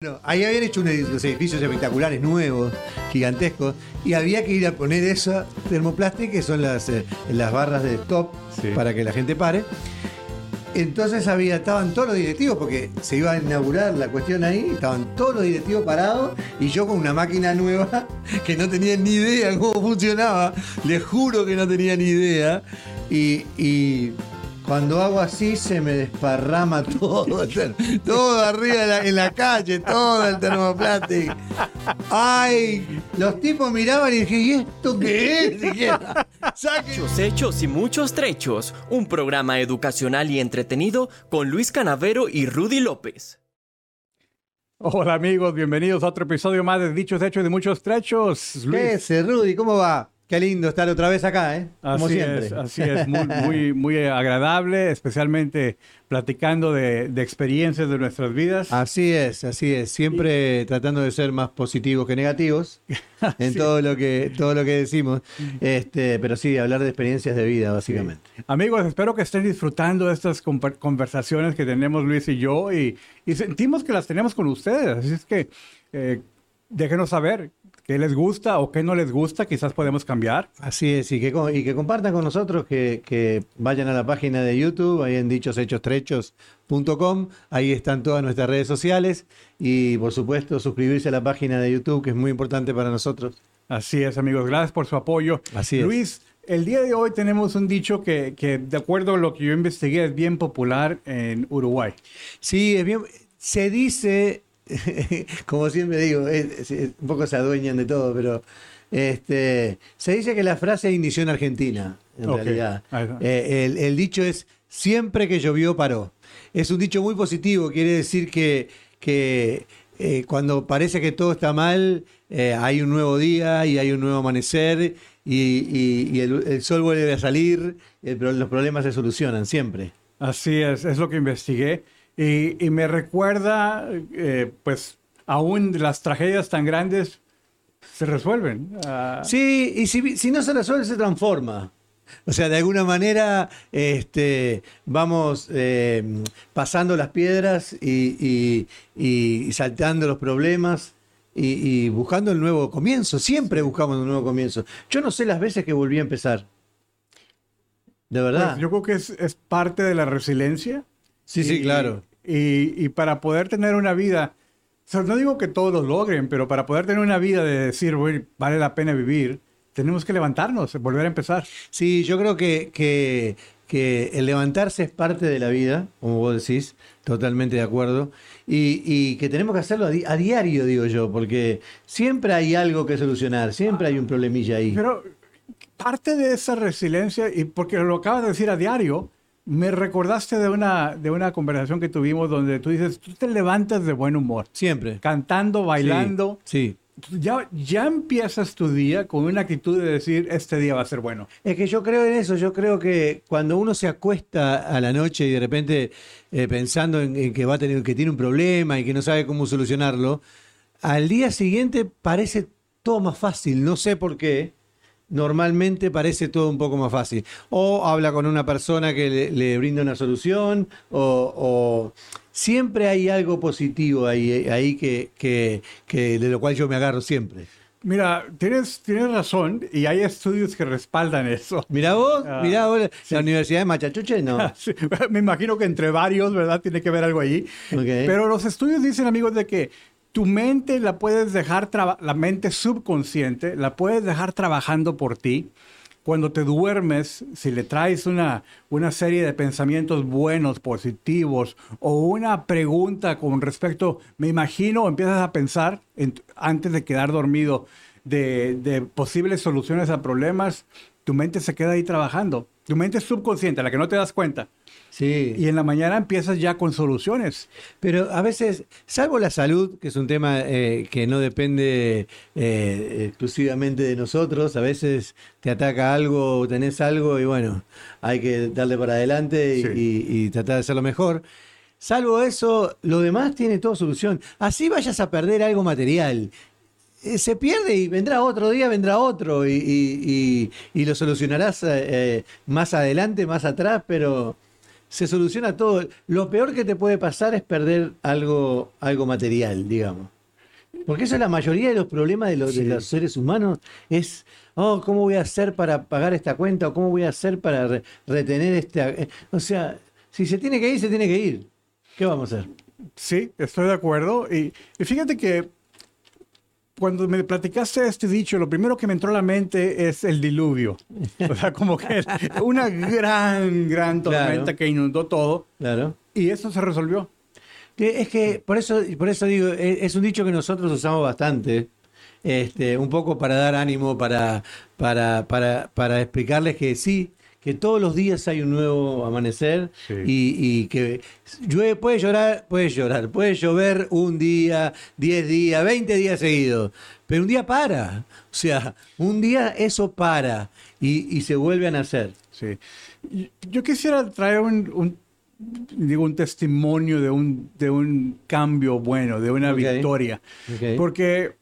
Bueno, ahí habían hecho unos edificios espectaculares, nuevos, gigantescos, y había que ir a poner esa termoplástico, que son las, eh, las barras de stop, Sí. para que la gente pare. Entonces había, estaban todos los directivos, porque se iba a inaugurar la cuestión ahí, estaban todos los directivos parados, y yo con una máquina nueva, que no tenía ni idea cómo funcionaba, les juro que no tenía ni idea, y, y cuando hago así se me desparrama todo, todo arriba de la- en la calle, todo el termoplástico. Ay, los tipos miraban y dije, ¿y esto qué es? Muchos hechos y muchos trechos. Un programa educacional y entretenido con Luis Canavero y Rudy López. Hola amigos, bienvenidos a otro episodio más de Dichos Hechos de Muchos Trechos. ¿Qué Luis. es, Rudy? ¿Cómo va? Qué lindo estar otra vez acá, ¿eh? Como Así siempre. es, así es, muy, muy, muy agradable, especialmente platicando de, de experiencias de nuestras vidas. Así es, así es. Siempre tratando de ser más positivos que negativos en todo lo que todo lo que decimos. Este, pero sí, hablar de experiencias de vida, básicamente. Amigos, espero que estén disfrutando de estas conversaciones que tenemos Luis y yo y, y sentimos que las tenemos con ustedes. Así es que eh, déjenos saber qué les gusta o qué no les gusta, quizás podemos cambiar. Así es, y que, y que compartan con nosotros, que, que vayan a la página de YouTube, ahí en ahí están todas nuestras redes sociales y por supuesto suscribirse a la página de YouTube, que es muy importante para nosotros. Así es, amigos. Gracias por su apoyo. Así es. Luis, el día de hoy tenemos un dicho que, que, de acuerdo a lo que yo investigué, es bien popular en Uruguay. Sí, es bien, se dice, como siempre digo, es- es- un poco se adueñan de todo, pero este, se dice que la frase inició en Argentina, en realidad. Eh, el, el dicho es, siempre que llovió paró. Es un dicho muy positivo, quiere decir que, que eh, cuando parece que todo está mal, eh, hay un nuevo día y hay un nuevo amanecer y, y- y el, el sol vuelve a salir, el los problemas se solucionan siempre. Así es, es lo que investigué. Y, y me recuerda, eh, pues, aún las tragedias tan grandes se resuelven. Ah, Sí, y si, si no se resuelve, se transforma. O sea, de alguna manera este, vamos eh, pasando las piedras y, y- y saltando los problemas y, y buscando el nuevo comienzo. Siempre buscamos un nuevo comienzo. Yo no sé las veces que volví a empezar. De verdad. pues, yo creo que es, es parte de la resiliencia. sí, sí, claro. Y, y para poder tener una vida, o sea, no digo que todos lo logren, pero para poder tener una vida de decir, "Güey, vale la pena vivir, tenemos que levantarnos, volver a empezar. Sí, yo creo que, que, que el levantarse es parte de la vida, como vos decís, totalmente de acuerdo, y, y que tenemos que hacerlo a, di- a diario, digo yo, porque siempre hay algo que solucionar, siempre hay un problemilla ahí. Pero parte de esa resiliencia, y porque lo acabas de decir a diario, me recordaste de una, de una conversación que tuvimos donde tú dices, tú te levantas de buen humor, Siempre. cantando, bailando, Sí. ya, ya empiezas tu día con una actitud de decir, este día va a ser bueno. Es que yo creo en eso, yo creo que cuando uno se acuesta a la noche y de repente eh, pensando en, en que va a tener, que tiene un problema y que no sabe cómo solucionarlo, al día siguiente parece todo más fácil, no sé por qué. Normalmente parece todo un poco más fácil. O habla con una persona que le, le brinda una solución, o, o siempre hay algo positivo ahí, ahí que, que- que de lo cual yo me agarro siempre. Mira, tienes, tienes razón y hay estudios que respaldan eso. Mirá vos, Ah, mirá vos, la Universidad de Machachuche, no. Sí, me imagino que entre varios, ¿verdad? Tiene que ver algo allí. Ok. Pero los estudios dicen, amigos, de que tu mente la puedes dejar, la mente subconsciente, la puedes dejar trabajando por ti. Cuando te duermes, si le traes una, una serie de pensamientos buenos, positivos, o una pregunta con respecto, me imagino, empiezas a pensar en- antes de quedar dormido de, de posibles soluciones a problemas, tu mente se queda ahí trabajando. Tu mente es subconsciente, la que no te das cuenta. Sí. Y en la mañana empiezas ya con soluciones. Pero a veces, salvo la salud, que es un tema eh, que no depende eh, exclusivamente de nosotros, a veces te ataca algo, tenés algo y bueno, hay que darle para adelante y, Sí. y- y tratar de hacerlo mejor. Salvo eso, lo demás tiene toda solución. Así vayas a perder algo material. Eh, se pierde y vendrá otro día, vendrá otro y, y- y- y lo solucionarás eh, eh, más adelante, más atrás, pero se soluciona todo. Lo peor que te puede pasar es perder algo, algo material, digamos. Porque eso es la mayoría de los problemas de los, de los seres humanos. Es, oh, ¿cómo voy a hacer para pagar esta cuenta? ¿O cómo voy a hacer para re- retener esta...? O sea, si se tiene que ir, se tiene que ir. ¿Qué vamos a hacer? Sí, estoy de acuerdo. Y, y fíjate que cuando me platicaste este dicho, lo primero que me entró a la mente es el diluvio. O sea, como que una gran, gran tormenta Claro. que inundó todo. Claro. Y eso se resolvió. Es que por eso, por eso digo, e- es un dicho que nosotros usamos bastante, este, un poco para dar ánimo, para, para, para, para explicarles que sí, que todos los días hay un nuevo amanecer Sí. y, y que llueve, puede llorar, puede llorar, puede llover un día, 10 días, 20 días seguidos, pero un día para, o sea, un día eso para y, y se vuelve a nacer. Sí. Yo quisiera traer un, un- digo, un testimonio de un, de un cambio bueno, de una Ok. victoria. Porque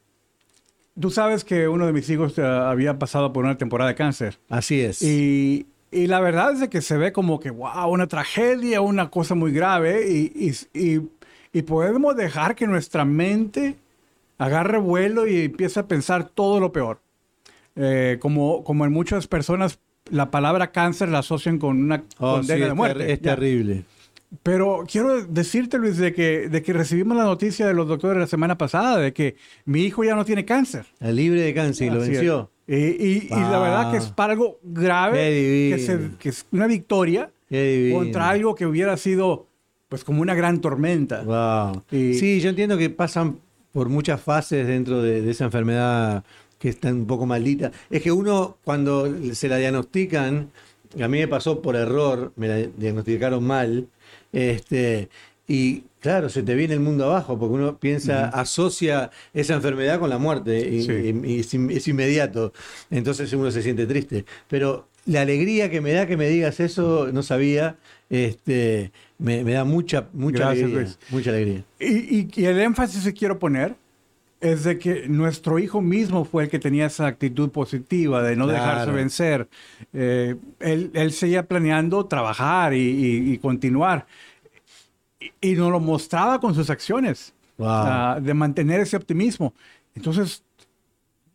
tú sabes que uno de mis hijos eh, había pasado por una temporada de cáncer. Así es. Y, y la verdad es de que se ve como que, wow, una tragedia, una cosa muy grave. Y, y- y- y podemos dejar que nuestra mente agarre vuelo y empiece a pensar todo lo peor. Eh, como, como en muchas personas, la palabra cáncer la asocian con una Oh, condena sí, de es muerte. ter- es terrible. Pero quiero decirte, Luis, de que, de que recibimos la noticia de los doctores la semana pasada de que mi hijo ya no tiene cáncer. La libre de cáncer y lo Así venció. es. Y, y- y la verdad que es para algo grave, que, se- que es una victoria contra algo que hubiera sido pues como una gran tormenta. Wow. Y- Sí, yo entiendo que pasan por muchas fases dentro de, de esa enfermedad que está un poco maldita. Es que uno, cuando se la diagnostican, a mí me pasó por error, me la diagnosticaron mal, este, y claro, se te viene el mundo abajo, porque uno piensa, asocia esa enfermedad con la muerte, y, Sí. y- y es, in- es inmediato. Entonces uno se siente triste. Pero la alegría que me da que me digas eso, no sabía, este, me, me da mucha, mucha Gracias, alegría. Luis. Mucha alegría. Y, el énfasis que quiero poner es de que nuestro hijo mismo fue el que tenía esa actitud positiva de no dejarse vencer. Eh, él, él seguía planeando trabajar y, y- y continuar. Y, y nos lo mostraba con sus acciones, Wow. ah, de mantener ese optimismo. Entonces,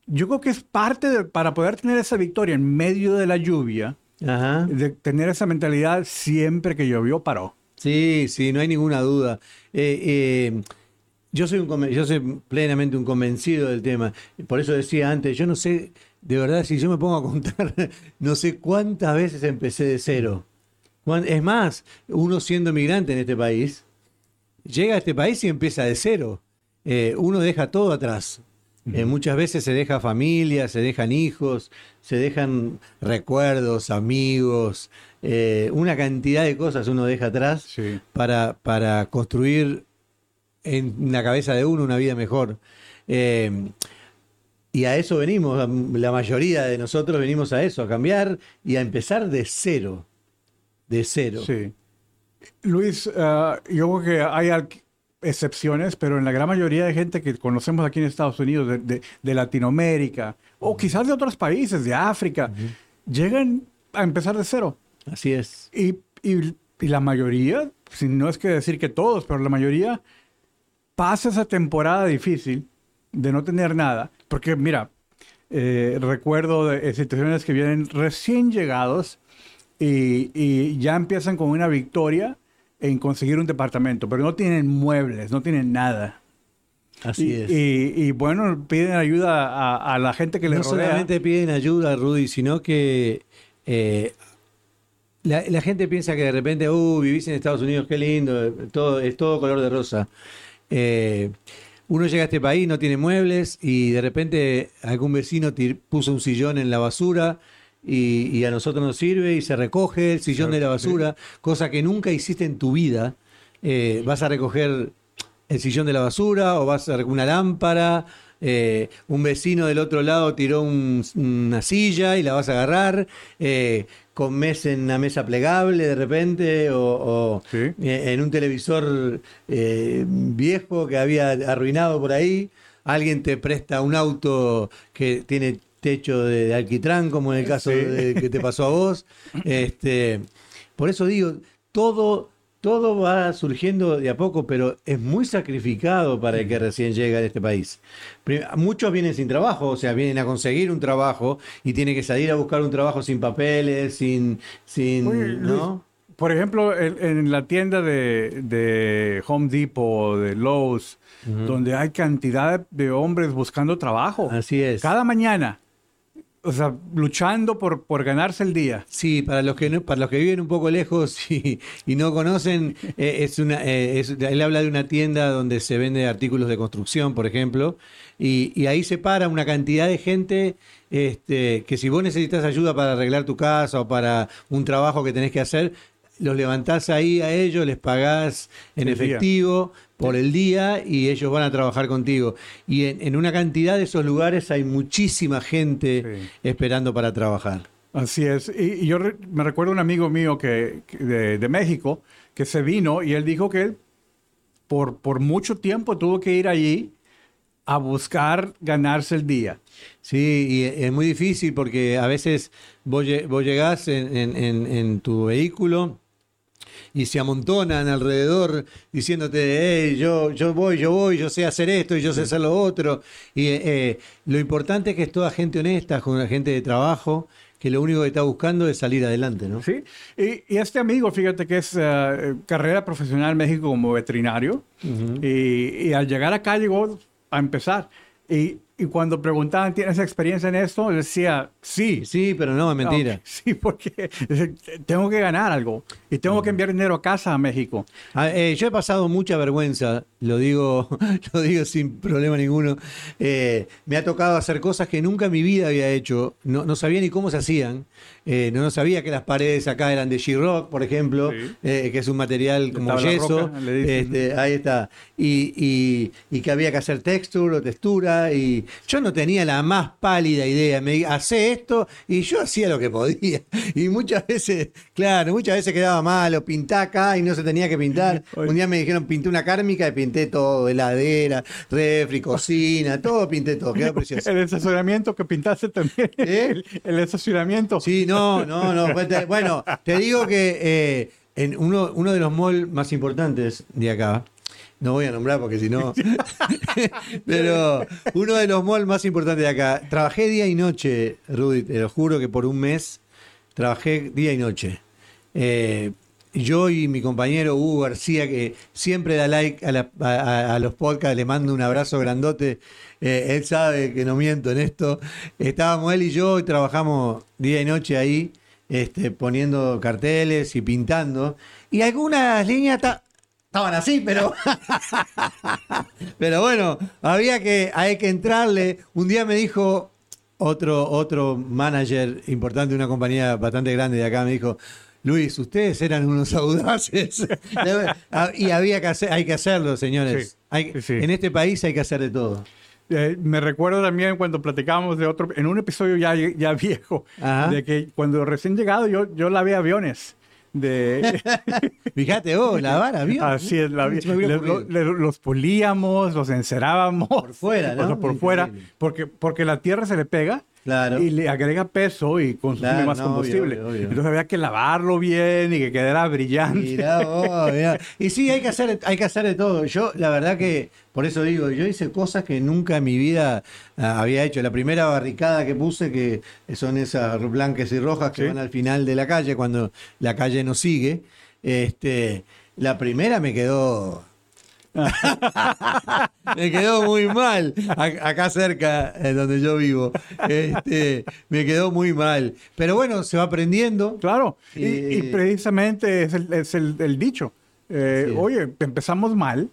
yo creo que es parte de, para poder tener esa victoria en medio de la lluvia, Ajá. de tener esa mentalidad siempre que llovió paró. Sí, sí, no hay ninguna duda. Eh, eh, yo, soy un, yo soy plenamente un convencido del tema. Por eso decía antes, yo no sé, de verdad, si yo me pongo a contar, no sé cuántas veces empecé de cero. Es más, uno siendo migrante en este país, llega a este país y empieza de cero. Eh, uno deja todo atrás. Eh, muchas veces se deja familia, se dejan hijos, se dejan recuerdos, amigos, eh, una cantidad de cosas uno deja atrás Sí. para, para construir en la cabeza de uno una vida mejor. Eh, y a eso venimos, la mayoría de nosotros venimos a eso, a cambiar y a empezar de cero. De cero. Sí. Luis, ah, yo creo que hay excepciones, pero en la gran mayoría de gente que conocemos aquí en Estados Unidos, de, de- de Latinoamérica, o quizás de otros países, de África, llegan a empezar de cero. Así es. Y, y- y la mayoría, si no es que decir que todos, pero la mayoría pasa esa temporada difícil de no tener nada. Porque mira, eh, recuerdo de eh, situaciones que vienen recién llegados y, y ya empiezan con una victoria en conseguir un departamento, pero no tienen muebles, no tienen nada. Así y, es. y- y, bueno, piden ayuda a, a la gente que les no rodea. solamente piden ayuda, Rudy, sino que eh, la, la gente piensa que de repente, uh, vivís en Estados Unidos, qué lindo, todo, es todo color de rosa. Eh, uno llega a este país, no tiene muebles y de repente algún vecino puso un sillón en la basura y, y a nosotros nos sirve y se recoge el sillón de la basura, cosa que nunca hiciste en tu vida. Eh, vas a recoger el sillón de la basura o vas a recoger una lámpara. eh, un vecino del otro lado tiró un- una silla y la vas a agarrar. Eh, comes en una mesa plegable de repente o, o, Sí. eh, en un televisor viejo que había arruinado por ahí. Alguien te presta un auto que tiene techo de, de alquitrán, como en el caso Sí. de- que te pasó a vos. Este, por eso digo, todo, todo va surgiendo de a poco, pero es muy sacrificado para el que recién llega a este país. Muchos vienen sin trabajo, o sea, vienen a conseguir un trabajo y tienen que salir a buscar un trabajo sin papeles, sin, sin, Oye, Luis, ¿no? Por ejemplo, en, en la tienda de, de Home Depot, de Lowe's, donde hay cantidad de hombres buscando trabajo. Así es. Cada mañana. O sea, luchando por, por ganarse el día. Sí, para los que no- para los que viven un poco lejos y, y no conocen, eh, es una, eh, él habla de una tienda donde se vende artículos de construcción, por ejemplo, y, y ahí se para una cantidad de gente este, que si vos necesitas ayuda para arreglar tu casa o para un trabajo que tenés que hacer, los levantás ahí a ellos, les pagás en El día. efectivo por el día y ellos van a trabajar contigo. Y en, en una cantidad de esos lugares hay muchísima gente Sí. esperando para trabajar. Así es. Y, y yo re- me recuerdo un amigo mío que, que de, de México que se vino y él dijo que él por, por mucho tiempo tuvo que ir allí a buscar ganarse el día. Sí, y e- es muy difícil porque a veces vos, vos llegás en- en tu vehículo y se amontonan alrededor diciéndote, hey, yo, yo voy, yo voy, yo sé hacer esto y yo sé hacer lo otro. Y eh, eh, lo importante es que es toda gente honesta, con gente de trabajo, que lo único que está buscando es salir adelante, ¿no? ¿sí? Y, y este amigo, fíjate que es eh, carrera profesional en México como veterinario. y, y al llegar acá llegó a empezar. Y, y cuando preguntaban, ¿tienes experiencia en esto? Decía, sí. Sí, pero no, es mentira. Sí, porque tengo que ganar algo y tengo que enviar dinero a casa a México. Ah, eh, yo he pasado mucha vergüenza, lo digo, lo digo sin problema ninguno. Eh, me ha tocado hacer cosas que nunca en mi vida había hecho. No, no sabía ni cómo se hacían. Eh, no, no sabía que las paredes acá eran de She-Rock, por ejemplo, Sí. eh, que es un material como yeso. roca. Este, ahí está. Y, y- y que había que hacer texture o textura. Y yo no tenía la más pálida idea. Me hacé esto y yo hacía lo que podía. Y muchas veces, claro, muchas veces quedaba malo. Pintá acá y no se tenía que pintar. Oye. Un día me dijeron pinté una kármica y pinté todo: heladera, refri, cocina, todo pinté todo. Quedó precioso. El estacionamiento que pintaste también. ¿Eh? El, el estacionamiento. Sí, no, no, no. Bueno, te digo que eh, en uno, uno de los malls más importantes de acá, no voy a nombrar porque si no. Pero uno de los malls más importantes de acá. Trabajé día y noche, Rudy, te lo juro que por un mes trabajé día y noche. Eh, yo y mi compañero Hugo García, que siempre da like a, la- a- los podcasts, le mando un abrazo grandote. Eh, él sabe que no miento en esto. Estábamos él y yo y trabajamos día y noche ahí, este, poniendo carteles y pintando. Y algunas líneas estaban así, pero. pero bueno, había que, hay que entrarle. Un día me dijo otro, otro manager importante de una compañía bastante grande de acá, me dijo. Luis, ustedes eran unos audaces. y había que hacer, hay que hacerlo, señores. Sí, Hay- sí, sí. En este país hay que hacer de todo. Eh, me recuerdo también cuando platicábamos de otro, en un episodio ya, ya viejo, Ajá. de que cuando recién llegado yo, yo lavé aviones. De, Fíjate, oh, lavar avión. así es, la, le- le- los políamos, los encerábamos. Por fuera, ¿no? por fuera, porque, porque la tierra se le pega Claro. y le agrega peso y consume Claro, más no, combustible. obvio, obvio. Entonces había que lavarlo bien y que quedara brillante. Mirá mirá. Y sí, hay que hacer, hay que hacer de todo. Yo, la verdad que, por eso digo, yo hice cosas que nunca en mi vida ah, había hecho. La primera barricada que puse, que son esas blancas y rojas que Sí. van al final de la calle, cuando la calle no sigue. Este, la primera me quedó. me quedó muy mal acá cerca eh, donde yo vivo este, me quedó muy mal pero bueno se va aprendiendo Claro, y, Eh, y precisamente es el, es el- el dicho. Eh, Sí. Oye, empezamos mal,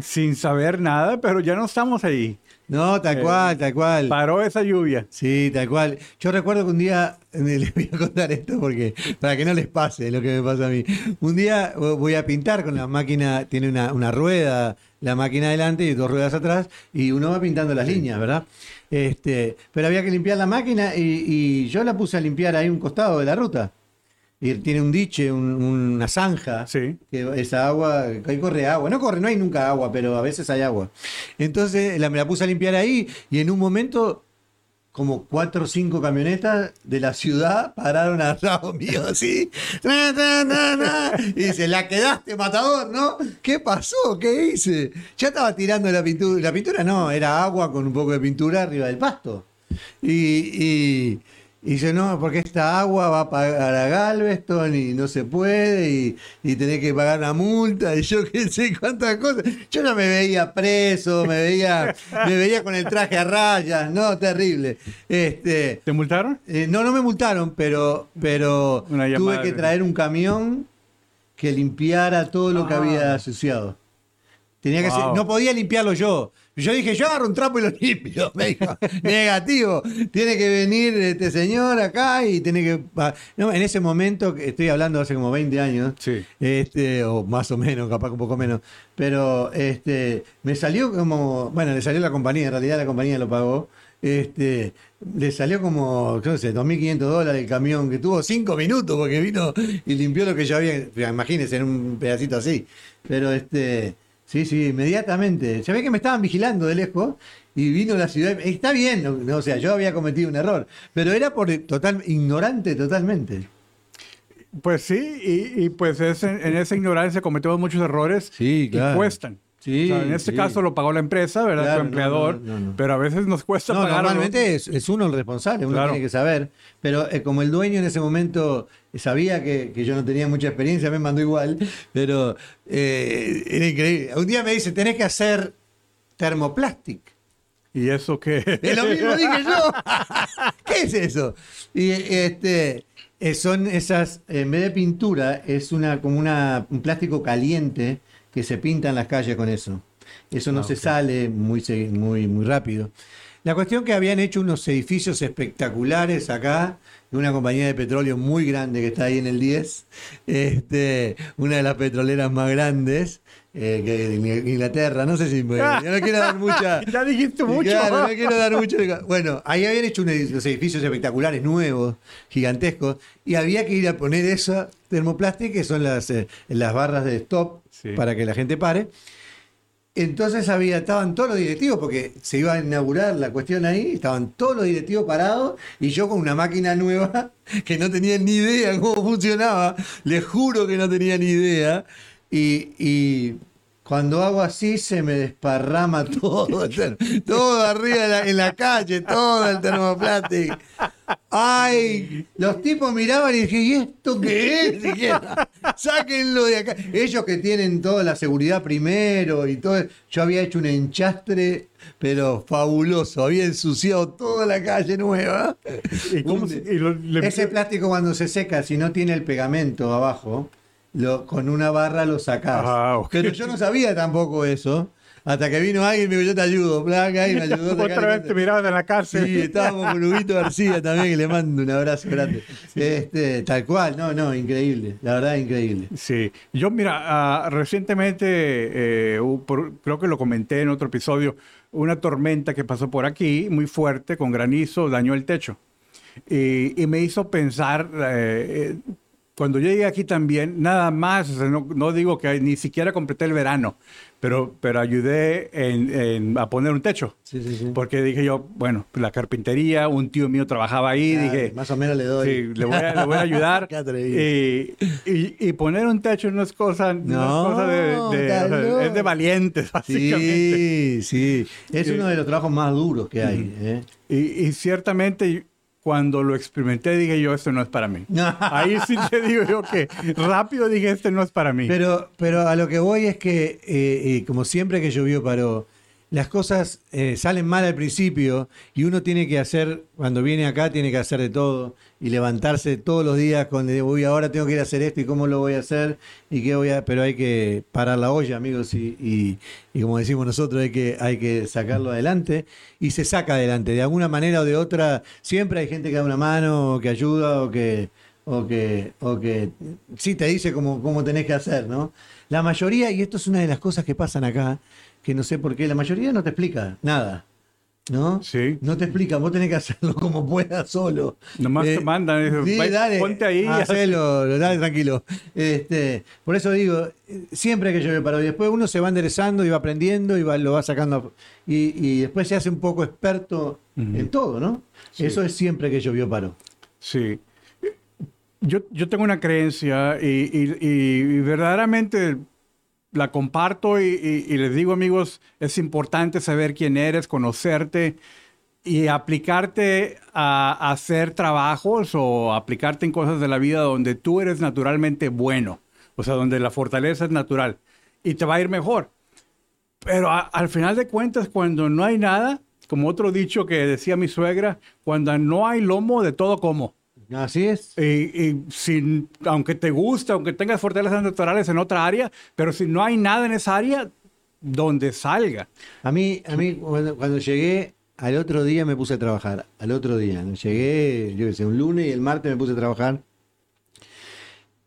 sin saber nada, pero ya no estamos ahí. No tal Eh, cual tal cual Paró esa lluvia. Sí, tal cual. Yo recuerdo que un día, les voy a contar esto porque para que no les pase lo que me pasa a mí. Un día voy a pintar con la máquina, tiene una, una rueda, la máquina adelante y dos ruedas atrás, y uno va pintando las líneas, ¿verdad? Este, pero había que limpiar la máquina y, y yo la puse a limpiar ahí un costado de la ruta. Y tiene un diche, un- una zanja. Sí. Que esa agua, ahí corre agua. No corre, no hay nunca agua, pero a veces hay agua. Entonces la, me la puse a limpiar ahí y en un momento como cuatro o cinco camionetas de la ciudad pararon al lado mío así. Y dice, la quedaste, matador, ¿no? ¿Qué pasó? ¿Qué hice? Ya estaba tirando la pintura. La pintura no, era agua con un poco de pintura arriba del pasto. Y, y, y dice, no, porque esta agua va a pagar a Galveston y no se puede y, y tenés que pagar una multa y yo qué sé cuántas cosas. Yo no me veía preso, me veía, me veía con el traje a rayas, no, terrible. Este, ¿Te multaron? eh, no, no me multaron, pero, pero tuve que traer un camión que limpiara todo lo que Ah. había asociado. Tenía que ser- no podía limpiarlo yo. Yo dije, yo agarro un trapo y lo limpio. Me dijo, negativo. Tiene que venir este señor acá y tiene que. No, en ese momento, estoy hablando hace como 20 años, Sí. este, o más o menos, capaz un poco menos. Pero este, me salió como. Bueno, le salió la compañía, en realidad la compañía lo pagó. Este, le salió como, no sé, 2.500 dólares el camión, que tuvo 5 minutos porque vino y limpió lo que yo había. Imagínense, en un pedacito así. Pero este, sí, sí, inmediatamente. Se ve que me estaban vigilando de lejos y vino la ciudad. Está bien, o sea, yo había cometido un error, pero era por total, ignorante totalmente. Pues sí, y, y pues es en, en esa ignorancia cometemos muchos errores Sí, y claro. cuestan. Sí, O sea, en este sí. caso lo pagó la empresa, ¿verdad? Claro, tu empleador, no, no, no. pero a veces nos cuesta No, pagar. normalmente es, es uno el responsable, uno Claro. tiene que saber. Pero eh, como el dueño en ese momento sabía que, que yo no tenía mucha experiencia, me mandó igual. Pero eh, era increíble. Un día me dice, tenés que hacer termoplastic. ¿Y eso qué? Es lo mismo dije yo. ¿Qué es eso? Y este eh, son esas, en vez de pintura, es una como una, un plástico caliente que se pinta en las calles con eso. Eso no Ah, se sale muy, muy, muy rápido. La cuestión que habían hecho unos edificios espectaculares acá, de una compañía de petróleo muy grande que está ahí en el 10, este, una de las petroleras más grandes eh, que en Inglaterra, no sé si me- yo no quiero dar mucha, ya dijiste mucho. claro, no quiero dar mucho. Bueno, ahí habían hecho unos los edificios espectaculares, nuevos, gigantescos, y había que ir a poner esa termoplástico, que son las, eh, las barras de stop, Sí. para que la gente pare. Entonces había, estaban todos los directivos, porque se iba a inaugurar la cuestión ahí, estaban todos los directivos parados, y yo con una máquina nueva, que no tenía ni idea cómo funcionaba, les juro que no tenía ni idea, y, y cuando hago así se me desparrama todo, todo arriba la- en la calle, todo el termoplástico. Ay, los tipos miraban y dije, ¿y esto qué es? Sáquenlo de acá. Ellos que tienen toda la seguridad primero y todo. Yo había hecho un enchastre, pero fabuloso. Había ensuciado toda la calle nueva. ¿Y cómo Un- se- y lo- le- Ese plástico cuando se seca, si no tiene el pegamento abajo, lo, con una barra lo sacás. Ah. Pero yo no sabía tampoco eso. Hasta que vino alguien y me dijo, yo te ayudo, placa, y me ayudó Otra vez te miraban en la cárcel. Sí, estábamos con Huguito García también, que le mando un abrazo grande. Este, tal cual, no, no, increíble, la verdad increíble. Sí, yo mira, ah, recientemente, eh, por- creo que lo comenté en otro episodio, una tormenta que pasó por aquí muy fuerte con granizo dañó el techo y, y me hizo pensar, eh, eh, cuando yo llegué aquí también, nada más, o sea, no, no digo que ni siquiera completé el verano, pero, pero ayudé en- en- a poner un techo. Sí, sí, sí. Porque dije yo, bueno, la carpintería, un tío mío trabajaba ahí, dije, más o menos le doy. Sí, le voy a, le voy a ayudar. Y, y- y poner un techo no es cosa, no es cosa de, de- o sea, es de valientes, básicamente. Sí, sí. Es uno de los trabajos más duros que hay. ¿eh? Y, y ciertamente cuando lo experimenté dije yo, esto no es para mí. Ahí sí te digo yo que rápido dije, este no es para mí. Pero, pero a lo que voy es que, eh, eh, como siempre que llovió paró, las cosas eh, salen mal al principio y uno tiene que hacer, cuando viene acá, tiene que hacer de todo y levantarse todos los días con, uy, ahora tengo que ir a hacer esto y cómo lo voy a hacer y qué voy a, pero hay que parar la olla, amigos, y, y- y como decimos nosotros, hay que, hay que sacarlo adelante y se saca adelante. De alguna manera o de otra, siempre hay gente que da una mano o que ayuda o que, o que, o que sí te dice cómo, cómo tenés que hacer, ¿no? La mayoría, y esto es una de las cosas que pasan acá, que no sé por qué, la mayoría no te explica nada. ¿no? Sí. No te explican, vos tenés que hacerlo como puedas solo. Nomás Eh, te mandan, dicen, sí, "Vai, dale, ponte ahí. y Hacelo, dale tranquilo. Este, por eso digo, siempre que yo me paro, y después uno se va enderezando y va aprendiendo y va- lo va sacando. Y, y después se hace un poco experto en todo, ¿no? Sí. Eso es siempre que yo paro. Sí. Yo, yo tengo una creencia y, y- y verdaderamente la comparto y, y- les digo amigos, es importante saber quién eres, conocerte y aplicarte a, hacer trabajos o aplicarte en cosas de la vida donde tú eres naturalmente bueno, o sea, donde la fortaleza es natural y te va a ir mejor. Pero al final de cuentas, cuando no hay nada, como otro dicho que decía mi suegra, cuando no hay lomo, de todo como. Así es. Y, y sin, aunque te gusta, aunque tengas fortalezas naturales en otra área, pero si no hay nada en esa área, donde salga. A mí, a mí cuando, cuando llegué, al otro día me puse a trabajar. Al otro día. Llegué, yo qué sé, un lunes y el martes me puse a trabajar.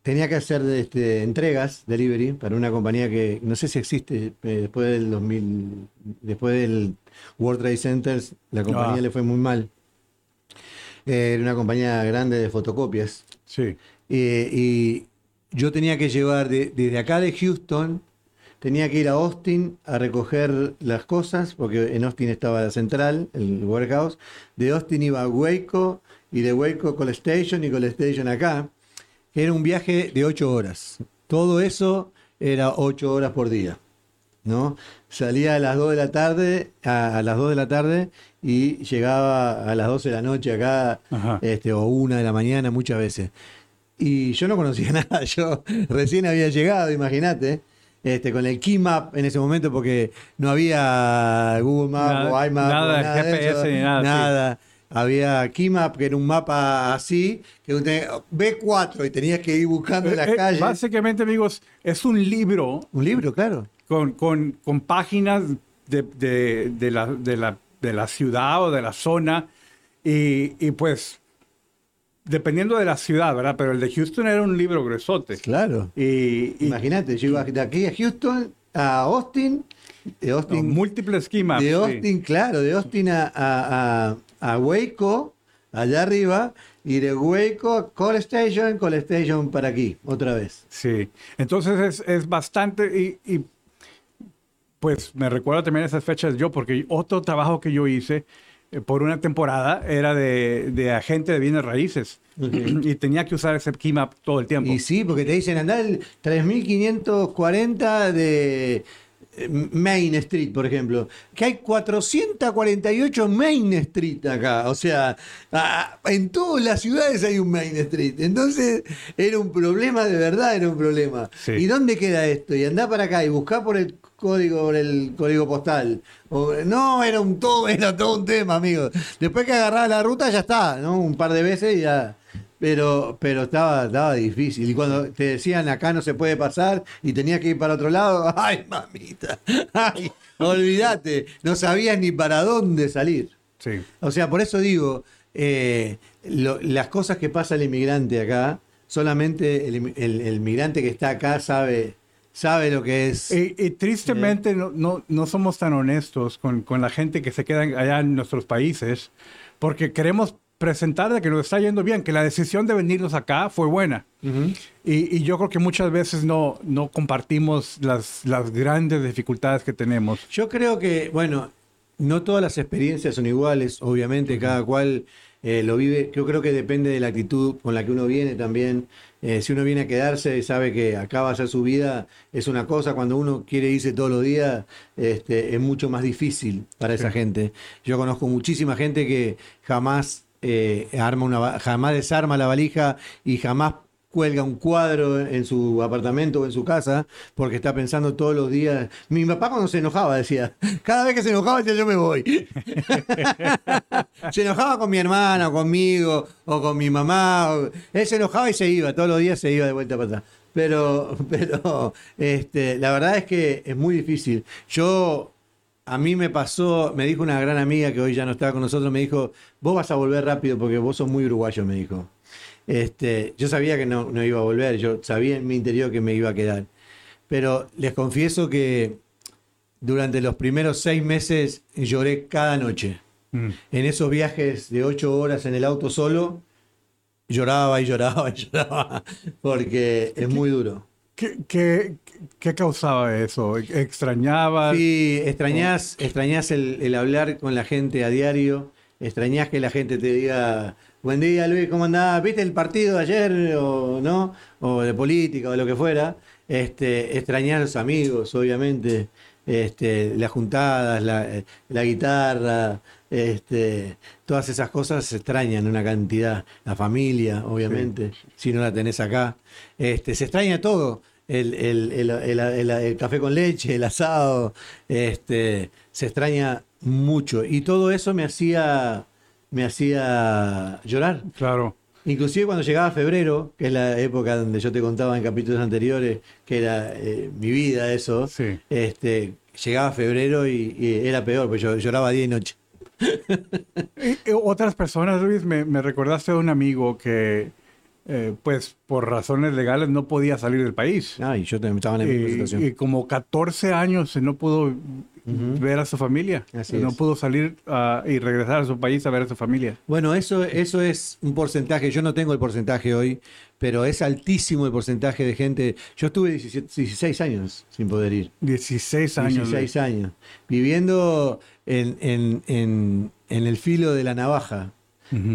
Tenía que hacer este, entregas, delivery, para una compañía que no sé si existe eh, después del 2000, después del World Trade Center, la compañía Ah. le fue muy mal. Eh, Era una compañía grande de fotocopias. Sí. Eh, y yo tenía que llevar de- desde acá de Houston, tenía que ir a Austin a recoger las cosas, porque en Austin estaba la central, el warehouse. De Austin iba a Waco y de Waco Call Station y Call Station acá. Era un viaje de ocho horas. Todo eso era ocho horas por día. ¿No? Salía a las 2 de la tarde, a, a las 2 de la tarde y llegaba a las 12 de la noche acá, Ajá. este, o una de la mañana muchas veces. Y yo no conocía nada, yo recién había llegado, imagínate, este, con el Key Map en ese momento porque no había Google Maps Nada- o iMap, nada de nada de GPS eso, ni nada, sí. nada. Había Keymap, que era un mapa así, que usted, B4 y tenías que ir buscando en las Eh, eh, calles. Básicamente, amigos, es un libro Un libro, claro. Con, con- con páginas de, de- de la, de, la, de la ciudad o de la zona. Y, y, pues, dependiendo de la ciudad, ¿verdad? Pero el de Houston era un libro gruesote. Claro. Y, y Imagínate, yo iba de aquí a Houston, a Austin, de no, Austin, múltiples esquemas. de sí. Austin, claro, de Austin a, a, a- a Waco, allá arriba, y de Waco a Call Station, Call Station para aquí, otra vez. Sí, entonces es, es bastante y, y, pues me recuerdo también esas fechas yo porque otro trabajo que yo hice eh, por una temporada era de, de agente de bienes raíces y tenía que usar ese key map todo el tiempo. Y sí, porque te dicen andar el 3540 de eh, Main Street, por ejemplo, que hay 448 Main Street acá, o sea, en todas las ciudades hay un Main Street, entonces era un problema, de verdad era un problema. Sí. ¿Y dónde queda esto? Y andá para acá y buscá por el código, por el código postal. O- no, era un todo, era todo un tema, amigo. Después que agarraba la ruta ya está, ¿no? Un par de veces y ya. Pero, pero estaba, estaba difícil. Y cuando te decían acá no se puede pasar y tenías que ir para otro lado, ay, mamita, ay, olvídate, no sabías ni para dónde salir. Sí, O sea, por eso digo, eh, lo- las cosas que pasa el inmigrante acá, solamente el, el- el migrante que está acá sabe, sabe lo que es. y, y tristemente no, no, no somos tan honestos con, con la gente que se queda allá en nuestros países porque queremos presentar de que nos está yendo bien, que la decisión de venirnos acá fue buena. Ujú. Y, y yo creo que muchas veces no, no compartimos las, las grandes dificultades que tenemos. Yo creo que, bueno, no todas las experiencias son iguales, obviamente, cada cual eh, lo vive. Yo creo que depende de la actitud con la que uno viene también. Eh, si uno viene a quedarse y sabe que acá va a ser su vida, es una cosa. Cuando uno quiere irse todos los días, este, es mucho más difícil para esa gente. Yo conozco muchísima gente que jamás eh, arma una, jamás desarma la valija y jamás cuelga un cuadro en su apartamento o en su casa porque está pensando todos los días. Mi papá cuando se enojaba decía, cada vez que se enojaba decía yo me voy. se enojaba con mi hermana o conmigo o con mi mamá. Él se enojaba y se iba, todos los días se iba de vuelta para atrás. Pero, pero este, la verdad es que es muy difícil. Yo a mí me pasó, me dijo una gran amiga que hoy ya no estaba con nosotros, me dijo, vos vas a volver rápido porque vos sos muy uruguayo, me dijo. Este, yo sabía que no, no iba a volver, yo sabía en mi interior que me iba a quedar. Pero les confieso que durante los primeros seis meses lloré cada noche. Mm. En esos viajes de ocho horas en el auto solo, lloraba y lloraba y lloraba, porque es muy duro. ¿Qué, qué, qué causaba eso? ¿Extrañabas? Sí, extrañás, extrañás el, el hablar con la gente a diario, extrañás que la gente te diga, buen día Luis, ¿cómo andás? ¿Viste el partido de ayer o no? O de política o de lo que fuera. Este, extrañás a los amigos, obviamente, este, las juntadas, la, la guitarra, este, todas esas cosas se extrañan una cantidad. La familia, obviamente, si no la tenés acá. Este, se extraña todo. El, el- el- el- el- el café con leche, el asado, este, se extraña mucho. Y todo eso me hacía, me hacía llorar. Claro. Inclusive cuando llegaba febrero, que es la época donde yo te contaba en capítulos anteriores, que era eh, mi vida eso, Sí. este, llegaba febrero y, y era peor, porque yo lloraba día y noche. Y- y otras personas, Luis, me, me recordaste de un amigo que, eh, pues, por razones legales no podía salir del país. Ah, y yo también estaba en la misma situación. y como 14 años no pudo ver a su familia. Así no es. pudo salir ah, y regresar a su país a ver a su familia. Bueno, eso, eso es un porcentaje, yo no tengo el porcentaje hoy, pero es altísimo el porcentaje de gente. Yo estuve 17 16 años sin poder ir. 16 años. 16 años. Viviendo en, en- en- en el filo de la navaja.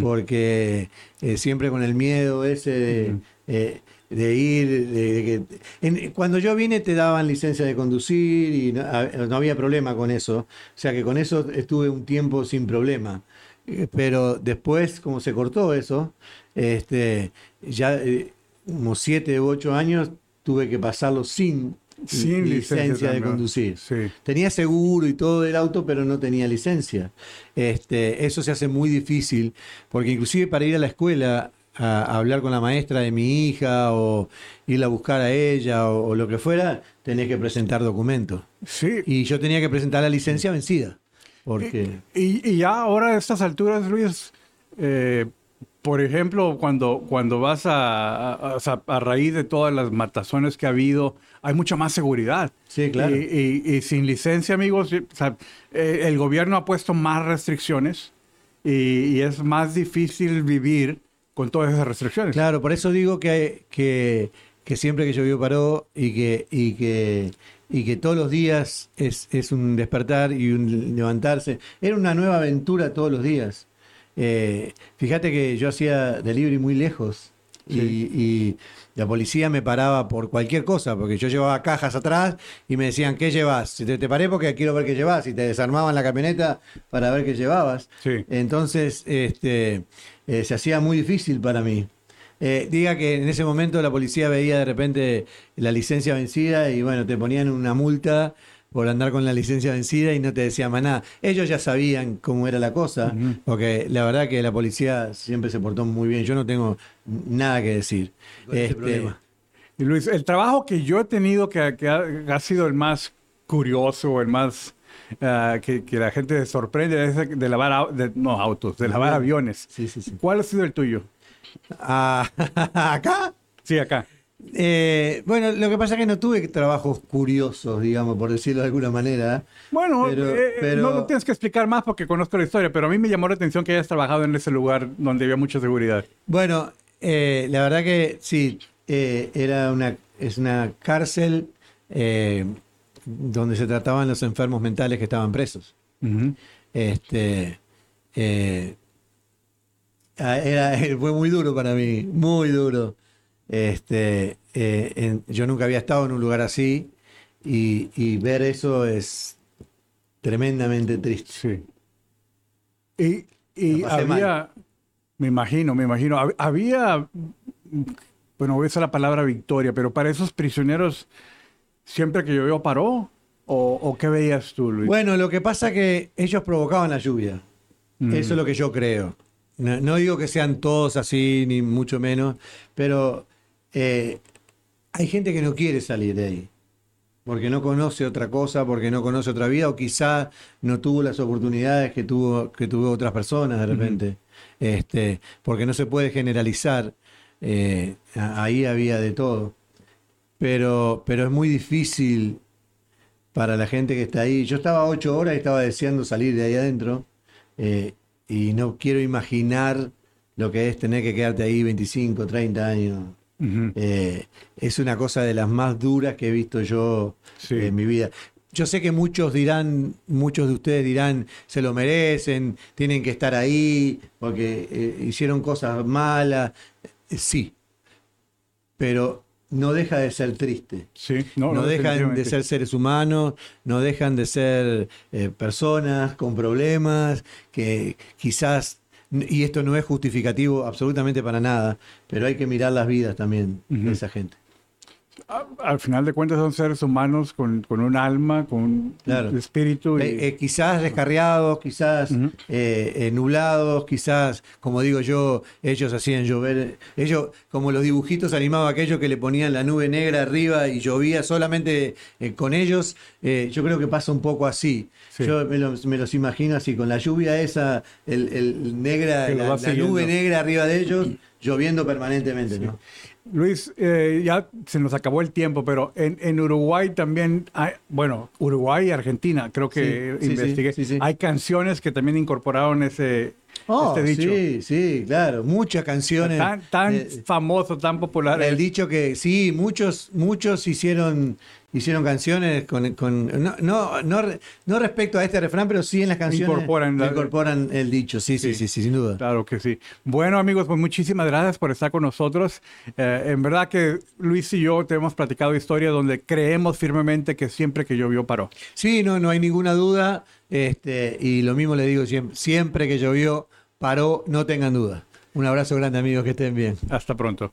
Porque eh, siempre con el miedo ese de, eh, de ir. de- de que- en- cuando yo vine te daban licencia de conducir y no, a- no había problema con eso. O sea que con eso estuve un tiempo sin problema. Eh, Pero después, como se cortó eso, este, ya eh, como siete u ocho años tuve que pasarlo sin, Sin licencia de conducir. Sí. Tenía seguro y todo del auto, pero no tenía licencia. Este, eso se hace muy difícil, porque inclusive para ir a la escuela a, a hablar con la maestra de mi hija o ir a buscar a ella o, o lo que fuera, tenés que presentar documentos. Sí. Y yo tenía que presentar la licencia vencida. Porque Y, y ya ahora a estas alturas, Luis, eh, por ejemplo, cuando, cuando vas a, a- a raíz de todas las matazones que ha habido, hay mucha más seguridad. Sí, claro. Y, y- y sin licencia, amigos, o sea, eh, el gobierno ha puesto más restricciones y, y es más difícil vivir con todas esas restricciones. Claro, por eso digo que, que, siempre que llovió paró y que, y que, y que todos los días es, es un despertar y un levantarse. Era una nueva aventura todos los días. Eh, fíjate que yo hacía delivery muy lejos y, y la policía me paraba por cualquier cosa, porque yo llevaba cajas atrás y me decían, ¿qué llevas? Si te, te paré porque quiero ver qué llevas y te desarmaban la camioneta para ver qué llevabas. Sí. Entonces, este, eh, se hacía muy difícil para mí. Eh, diga que en ese momento la policía veía de repente la licencia vencida y bueno, te ponían una multa por andar con la licencia vencida y no te decían más nada. Ellos ya sabían cómo era la cosa, porque la verdad que la policía siempre se portó muy bien. Yo no tengo nada que decir. Este, problema. Luis, el trabajo que yo he tenido que, que ha, ha sido el más curioso, el más ah, que, que la gente se sorprende es de, de lavar de- no, autos, de lavar aviones. Sí, sí, sí. ¿Cuál ha sido el tuyo? ah, acá Sí, acá. Eh, bueno, lo que pasa es que no tuve trabajos curiosos, digamos, por decirlo de alguna manera. Bueno, Pero- eh, pero- no lo tienes que explicar más porque conozco la historia, pero a mí me llamó la atención que hayas trabajado en ese lugar donde había mucha seguridad. Bueno, eh, la verdad que sí, eh, era una, es una cárcel eh, donde se trataban los enfermos mentales que estaban presos. Este, eh, era, fue muy duro para mí, muy duro. Este, eh, en- yo nunca había estado en un lugar así y, y ver eso es tremendamente triste. Sí. Y, y había, me imagino, me imagino, hab- había, bueno, voy a usar la palabra victoria, pero para esos prisioneros, siempre que llovió paró, o, o qué veías tú, Luis? Bueno, lo que pasa que ellos provocaban la lluvia. Mm. Eso es lo que yo creo. No, no digo que sean todos así, ni mucho menos, pero eh, hay gente que no quiere salir de ahí. Porque no conoce otra cosa, porque no conoce otra vida, o quizá no tuvo las oportunidades que tuvo, que tuvo otras personas de repente. Este, porque no se puede generalizar. eh, ahí había de todo. Pero, pero es muy difícil para la gente que está ahí. Yo estaba ocho horas y estaba deseando salir de ahí adentro. eh, y no quiero imaginar lo que es tener que quedarte ahí 25, 30 años. Eh, es una cosa de las más duras que he visto yo Sí. en mi vida. Yo sé que muchos dirán, muchos de ustedes dirán, se lo merecen, tienen que estar ahí porque eh, hicieron cosas malas. Eh, sí, pero no deja de ser triste. Sí, no, No, no, dejan de ser seres humanos, no dejan de ser eh, personas con problemas, que quizás, y esto no es justificativo absolutamente para nada, pero hay que mirar las vidas también de esa gente. A- Al final de cuentas son seres humanos con, con un alma, con Claro. un espíritu. y- Eh, eh, quizás descarriados, quizás eh, eh, nublados, quizás, como digo yo, ellos hacían llover, ellos, como los dibujitos animados, aquellos que le ponían la nube negra arriba y llovía solamente con ellos, yo creo que pasa un poco así. Sí. Yo me los, me los imagino así, con la lluvia esa, el, el negra, la, la nube negra arriba de ellos, lloviendo permanentemente. ¿no? Luis, eh, ya se nos acabó el tiempo, pero en, en Uruguay también hay, bueno, Uruguay y Argentina, creo que Sí, investigué, hay canciones que también incorporaron ese Oh, este dicho. Sí, sí, claro, muchas canciones. Tan, tan eh, famoso, tan popular. El dicho que sí, muchos, muchos hicieron, hicieron canciones con, con- no, no, no, no respecto a este refrán, pero sí en las canciones Incorporan la- incorporan el dicho, sí, sí, sí, Sí. sí, sin duda. Claro que sí. Bueno, amigos, pues muchísimas gracias por estar con nosotros. Eh, en verdad que Luis y yo te hemos platicado historias donde creemos firmemente que siempre que llovió paró. Sí, no, no hay ninguna duda, este, y lo mismo le digo siempre, siempre que llovió, paró, no tengan duda. Un abrazo grande amigos, que estén bien. Hasta pronto.